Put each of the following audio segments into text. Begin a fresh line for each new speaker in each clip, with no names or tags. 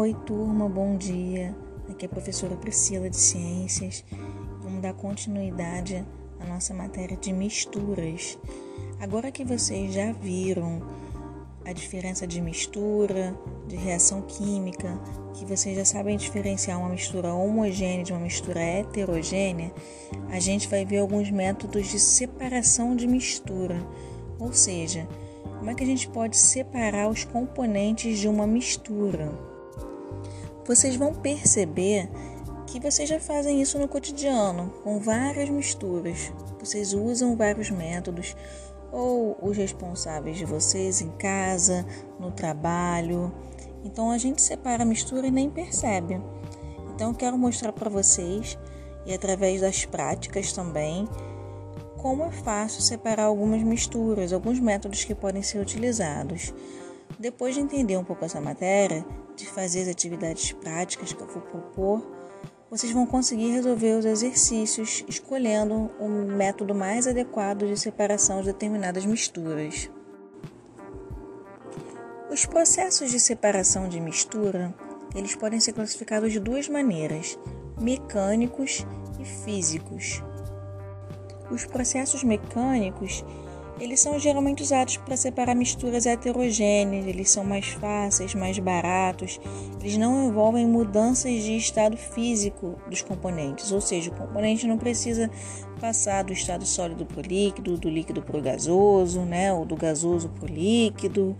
Oi, turma, bom dia. Aqui é a professora Priscila de Ciências. Vamos dar continuidade à nossa matéria de misturas. Agora que vocês já viram a diferença de mistura, de reação química, que vocês já sabem diferenciar uma mistura homogênea de uma mistura heterogênea, a gente vai ver alguns métodos de separação de mistura. Ou seja, como é que a gente pode separar os componentes de uma mistura? Vocês vão perceber que vocês já fazem isso no cotidiano, com várias misturas. Vocês usam vários métodos, ou os responsáveis de vocês em casa, no trabalho. Então a gente separa a mistura e nem percebe. Então eu quero mostrar para vocês, e através das práticas também, como é fácil separar algumas misturas, alguns métodos que podem ser utilizados. Depois de entender um pouco essa matéria, de fazer as atividades práticas que eu vou propor, vocês vão conseguir resolver os exercícios escolhendo o método mais adequado de separação de determinadas misturas. Os processos de separação de mistura, eles podem ser classificados de duas maneiras: mecânicos e físicos. Os processos mecânicos eles são geralmente usados para separar misturas heterogêneas, eles são mais fáceis, mais baratos, eles não envolvem mudanças de estado físico dos componentes, ou seja, o componente não precisa passar do estado sólido para o líquido, do líquido para o gasoso, né, ou do gasoso para o líquido.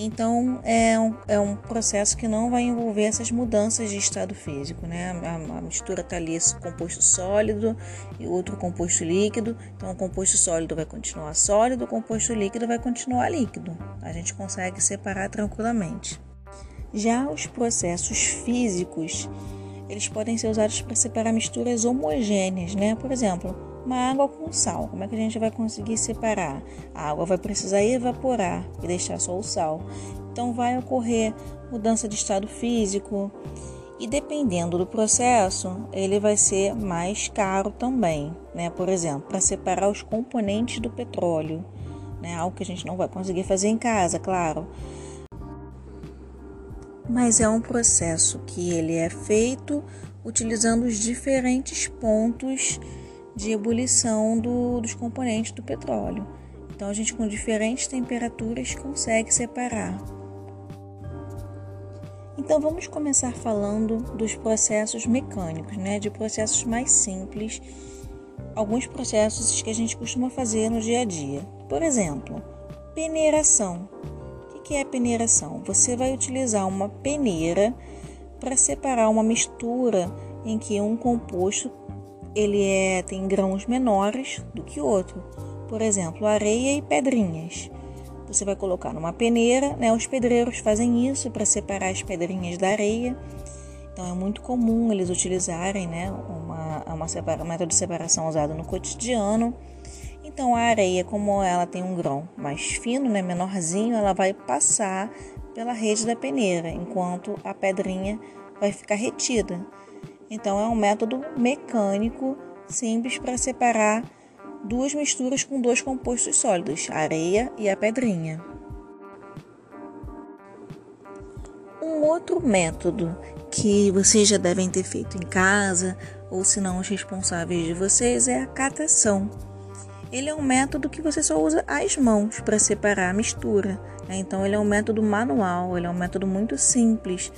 Então, é um, é um processo que não vai envolver essas mudanças de estado físico, né? A, a mistura está ali, esse composto sólido e outro composto líquido. Então, o composto sólido vai continuar sólido, o composto líquido vai continuar líquido. A gente consegue separar tranquilamente. Já os processos físicos, eles podem ser usados para separar misturas homogêneas, né? Por exemplo, uma água com sal. Como é que a gente vai conseguir separar? A água vai precisar evaporar e deixar só o sal. Então vai ocorrer mudança de estado físico e dependendo do processo, ele vai ser mais caro também, né? Por exemplo, para separar os componentes do petróleo, né? Algo que a gente não vai conseguir fazer em casa, claro. Mas é um processo que ele é feito utilizando os diferentes pontos de ebulição do, dos componentes do petróleo. Então, a gente com diferentes temperaturas consegue separar. Então, vamos começar falando dos processos mecânicos, né? de processos mais simples, alguns processos que a gente costuma fazer no dia a dia. Por exemplo, peneiração. O que é peneiração? Você vai utilizar uma peneira para separar uma mistura em que um composto ele é, tem grãos menores do que outro. Por exemplo, areia e pedrinhas. Você vai colocar numa peneira, né? Os pedreiros fazem isso para separar as pedrinhas da areia. Então é muito comum eles utilizarem, né, uma, uma separa, um método de separação usado no cotidiano. Então a areia, como ela tem um grão mais fino, né, menorzinho, ela vai passar pela rede da peneira, enquanto a pedrinha vai ficar retida. Então, é um método mecânico simples para separar duas misturas com dois compostos sólidos, a areia e a pedrinha. Um outro método que vocês já devem ter feito em casa, ou se não os responsáveis de vocês, é a catação. Ele é um método que você só usa as mãos para separar a mistura. Né? Então, ele é um método manual, ele é um método muito simples.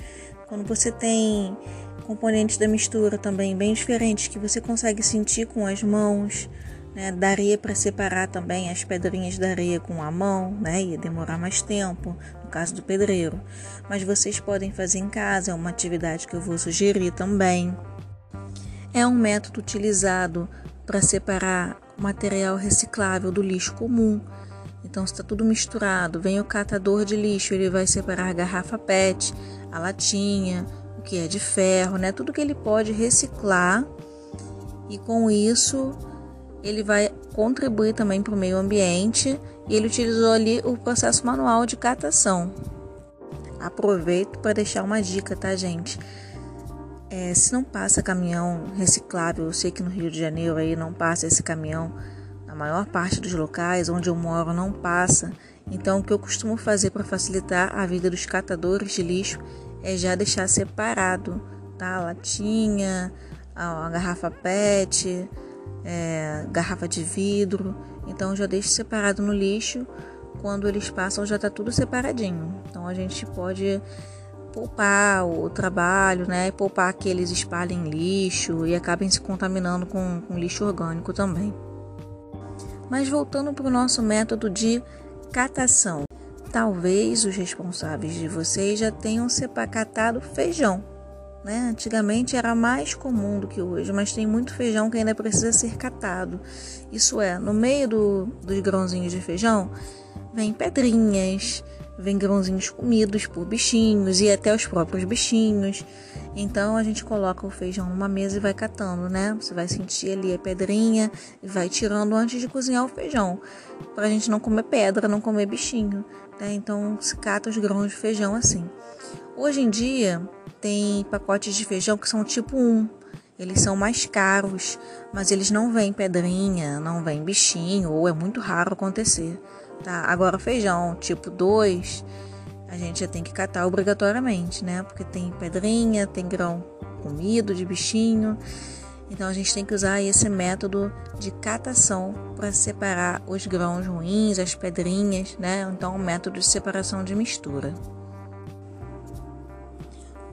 Quando você tem componentes da mistura também bem diferentes que você consegue sentir com as mãos. Né? Daria para separar também as pedrinhas da areia com a mão, né? ia demorar mais tempo, no caso do pedreiro. Mas vocês podem fazer em casa, é uma atividade que eu vou sugerir também. É um método utilizado para separar material reciclável do lixo comum. Então, está tudo misturado, vem o catador de lixo, ele vai separar a garrafa PET, a latinha, o que é de ferro, né? Tudo que ele pode reciclar e com isso ele vai contribuir também para o meio ambiente e ele utilizou ali o processo manual de catação. Aproveito para deixar uma dica, tá, gente? É, se não passa caminhão reciclável, eu sei que no Rio de Janeiro aí não passa esse caminhão, na maior parte dos locais onde eu moro não passa. Então, o que eu costumo fazer para facilitar a vida dos catadores de lixo é já deixar separado, tá? A latinha, a, a garrafa PET, é, garrafa de vidro. Então já deixo separado no lixo. Quando eles passam já tá tudo separadinho. Então a gente pode poupar o trabalho, né? Poupar que eles espalhem lixo e acabem se contaminando com, com lixo orgânico também. Mas voltando para o nosso método de catação. Talvez os responsáveis de vocês já tenham sepacatado feijão. Né? Antigamente era mais comum do que hoje, mas tem muito feijão que ainda precisa ser catado. Isso é, no meio do, dos grãozinhos de feijão, vem pedrinhas, vem grãozinhos comidos por bichinhos e até os próprios bichinhos. Então a gente coloca o feijão numa mesa e vai catando, né? Você vai sentir ali a pedrinha e vai tirando antes de cozinhar o feijão, para a gente não comer pedra, não comer bichinho. Né? Então se cata os grãos de feijão assim. Hoje em dia tem pacotes de feijão que são tipo 1. Eles são mais caros, mas eles não vêm pedrinha, não vem bichinho, ou é muito raro acontecer. Tá? Agora, feijão tipo 2, a gente já tem que catar obrigatoriamente, né? Porque tem pedrinha, tem grão comido de bichinho. Então a gente tem que usar esse método de catação para separar os grãos ruins, as pedrinhas, né? Então, o um método de separação de mistura.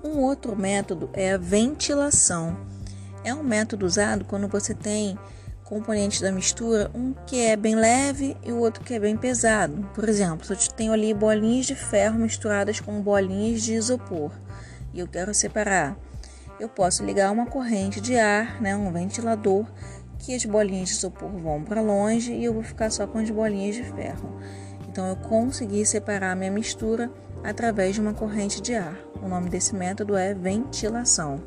Um outro método é a ventilação. É um método usado quando você tem componentes da mistura, um que é bem leve e o outro que é bem pesado. Por exemplo, se eu tenho ali bolinhas de ferro misturadas com bolinhas de isopor e eu quero separar, eu posso ligar uma corrente de ar, né, um ventilador, que as bolinhas de isopor vão para longe e eu vou ficar só com as bolinhas de ferro. Então eu consegui separar a minha mistura através de uma corrente de ar. O nome desse método é ventilação.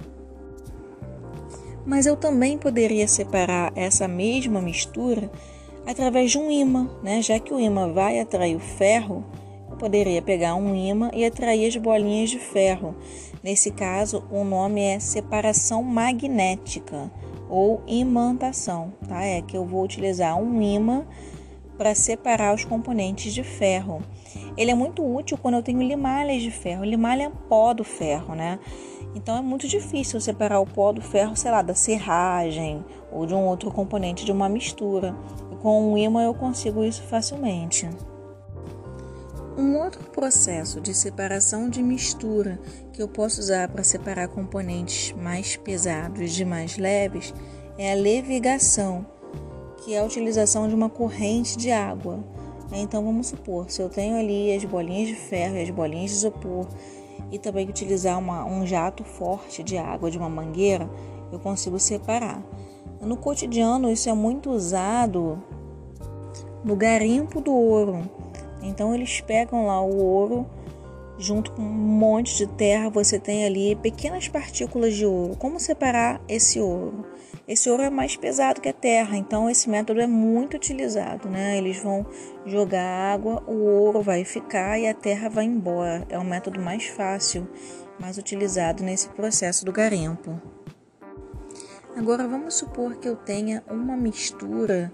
Mas eu também poderia separar essa mesma mistura através de um imã, né? Já que o imã vai atrair o ferro, eu poderia pegar um imã e atrair as bolinhas de ferro. Nesse caso, o nome é separação magnética ou imantação, tá? É que eu vou utilizar um imã para separar os componentes de ferro. Ele é muito útil quando eu tenho limalhas de ferro. Limalha é pó do ferro, né? Então é muito difícil separar o pó do ferro, sei lá, da serragem ou de um outro componente de uma mistura. E com um imã eu consigo isso facilmente. Um outro processo de separação de mistura que eu posso usar para separar componentes mais pesados de mais leves é a levigação, que é a utilização de uma corrente de água. Então vamos supor, se eu tenho ali as bolinhas de ferro e as bolinhas de isopor e também utilizar uma, um jato forte de água de uma mangueira, eu consigo separar. No cotidiano, isso é muito usado no garimpo do ouro. Então, eles pegam lá o ouro junto com um monte de terra. Você tem ali pequenas partículas de ouro. Como separar esse ouro? Esse ouro é mais pesado que a terra, então esse método é muito utilizado, né? Eles vão jogar água, o ouro vai ficar e a terra vai embora. É o método mais fácil, mais utilizado nesse processo do garimpo. Agora vamos supor que eu tenha uma mistura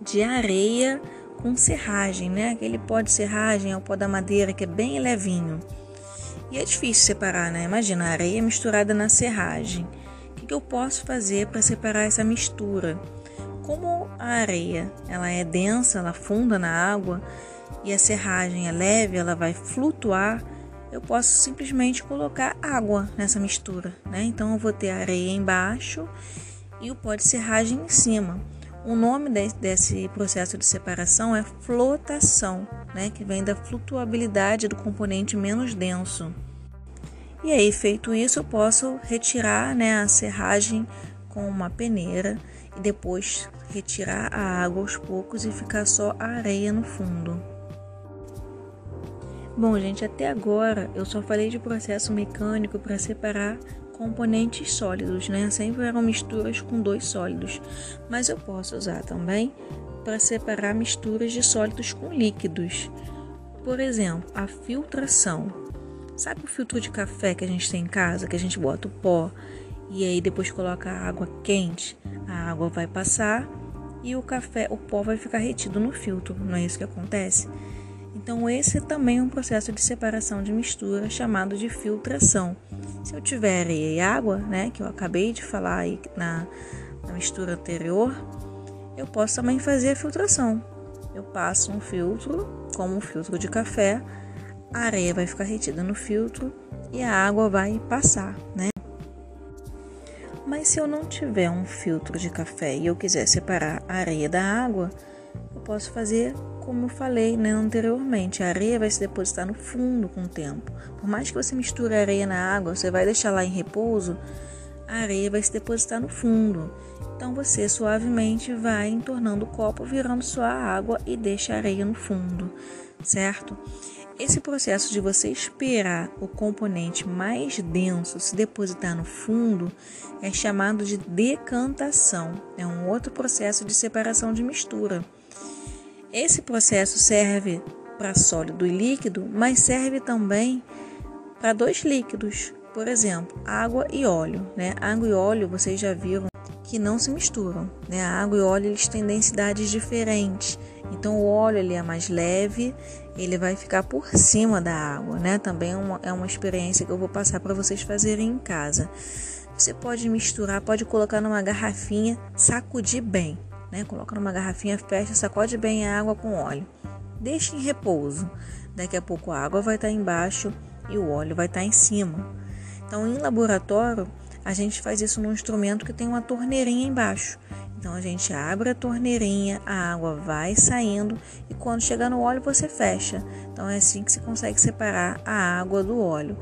de areia com serragem, né? Aquele pó de serragem é o pó da madeira que é bem levinho. E é difícil separar, né? Imagina a areia misturada na serragem que eu posso fazer para separar essa mistura? Como a areia ela é densa, ela funda na água e a serragem é leve, ela vai flutuar, eu posso simplesmente colocar água nessa mistura, né? Então eu vou ter areia embaixo e o pó de serragem em cima. O nome desse processo de separação é flotação, né? Que vem da flutuabilidade do componente menos denso. E aí, feito isso, eu posso retirar né, a serragem com uma peneira e depois retirar a água aos poucos e ficar só a areia no fundo. Bom, gente, até agora eu só falei de processo mecânico para separar componentes sólidos, né? Sempre eram misturas com dois sólidos, mas eu posso usar também para separar misturas de sólidos com líquidos. Por exemplo, a filtração. Sabe o filtro de café que a gente tem em casa, que a gente bota o pó e aí depois coloca a água quente? A água vai passar e o café, o pó vai ficar retido no filtro, não é isso que acontece? Então, esse também é um processo de separação de mistura chamado de filtração. Se eu tiver e água, né, que eu acabei de falar aí na, na mistura anterior, eu posso também fazer a filtração. Eu passo um filtro, como um filtro de café, a areia vai ficar retida no filtro e a água vai passar, né? Mas se eu não tiver um filtro de café e eu quiser separar a areia da água, eu posso fazer como eu falei né, anteriormente. A areia vai se depositar no fundo com o tempo. Por mais que você misture a areia na água, você vai deixar lá em repouso, a areia vai se depositar no fundo. Então você suavemente vai entornando o copo, virando sua água e deixa a areia no fundo, certo? Esse processo de você esperar o componente mais denso se depositar no fundo é chamado de decantação. É um outro processo de separação de mistura. Esse processo serve para sólido e líquido, mas serve também para dois líquidos, por exemplo, água e óleo. Né? Água e óleo vocês já viram que não se misturam. Né? A água e óleo eles têm densidades diferentes. Então o óleo ele é mais leve, ele vai ficar por cima da água, né? Também é uma, é uma experiência que eu vou passar para vocês fazerem em casa. Você pode misturar, pode colocar numa garrafinha, sacudir bem, né? Coloca numa garrafinha, fecha, sacode bem a água com óleo. Deixe em repouso. Daqui a pouco a água vai estar embaixo e o óleo vai estar em cima. Então, em laboratório, a gente faz isso num instrumento que tem uma torneirinha embaixo. Então a gente abre a torneirinha, a água vai saindo e quando chegar no óleo você fecha. Então é assim que você consegue separar a água do óleo.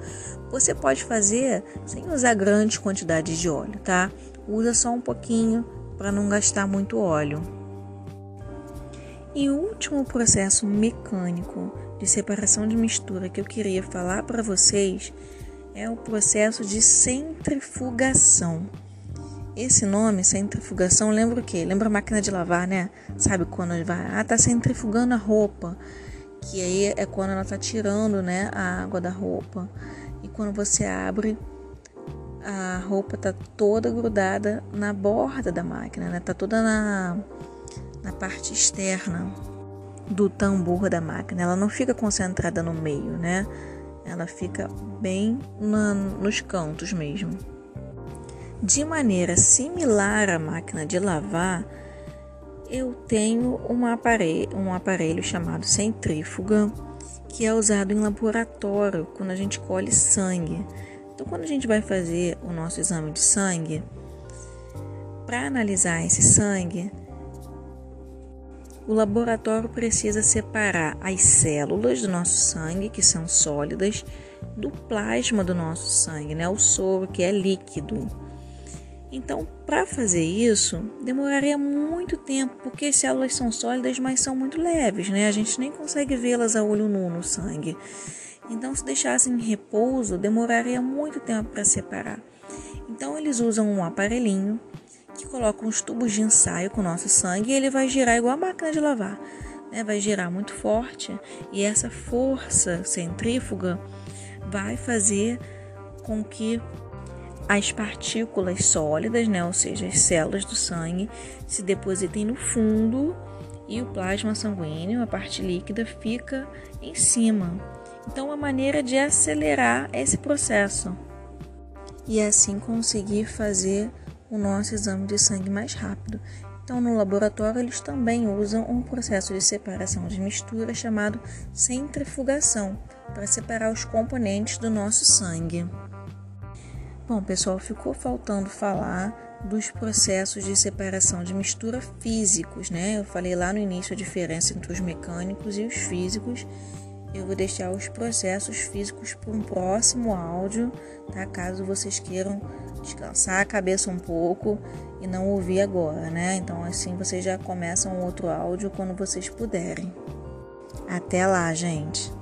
Você pode fazer sem usar grandes quantidades de óleo, tá? Usa só um pouquinho para não gastar muito óleo. E o último processo mecânico de separação de mistura que eu queria falar para vocês é o processo de centrifugação. Esse nome, centrifugação, lembra o quê? Lembra a máquina de lavar, né? Sabe quando vai, ah, tá centrifugando a roupa, que aí é quando ela tá tirando, né, a água da roupa. E quando você abre, a roupa tá toda grudada na borda da máquina, né? Tá toda na, na parte externa do tambor da máquina. Ela não fica concentrada no meio, né? Ela fica bem na, nos cantos mesmo. De maneira similar à máquina de lavar, eu tenho um aparelho, um aparelho chamado centrífuga, que é usado em laboratório quando a gente colhe sangue. Então, quando a gente vai fazer o nosso exame de sangue, para analisar esse sangue, o laboratório precisa separar as células do nosso sangue, que são sólidas, do plasma do nosso sangue, né? o soro, que é líquido. Então, para fazer isso, demoraria muito tempo, porque as células são sólidas, mas são muito leves, né? A gente nem consegue vê-las a olho nu no sangue. Então, se deixassem em repouso, demoraria muito tempo para separar. Então, eles usam um aparelhinho que coloca uns tubos de ensaio com o nosso sangue e ele vai girar igual a máquina de lavar. Né? Vai girar muito forte e essa força centrífuga vai fazer com que as partículas sólidas, né, ou seja, as células do sangue, se depositem no fundo e o plasma sanguíneo, a parte líquida, fica em cima. Então, uma maneira de acelerar esse processo e assim conseguir fazer o nosso exame de sangue mais rápido. Então, no laboratório, eles também usam um processo de separação de mistura chamado centrifugação para separar os componentes do nosso sangue. Bom, pessoal, ficou faltando falar dos processos de separação de mistura físicos, né? Eu falei lá no início a diferença entre os mecânicos e os físicos. Eu vou deixar os processos físicos para um próximo áudio, tá? Caso vocês queiram descansar a cabeça um pouco e não ouvir agora, né? Então assim vocês já começam outro áudio quando vocês puderem. Até lá, gente.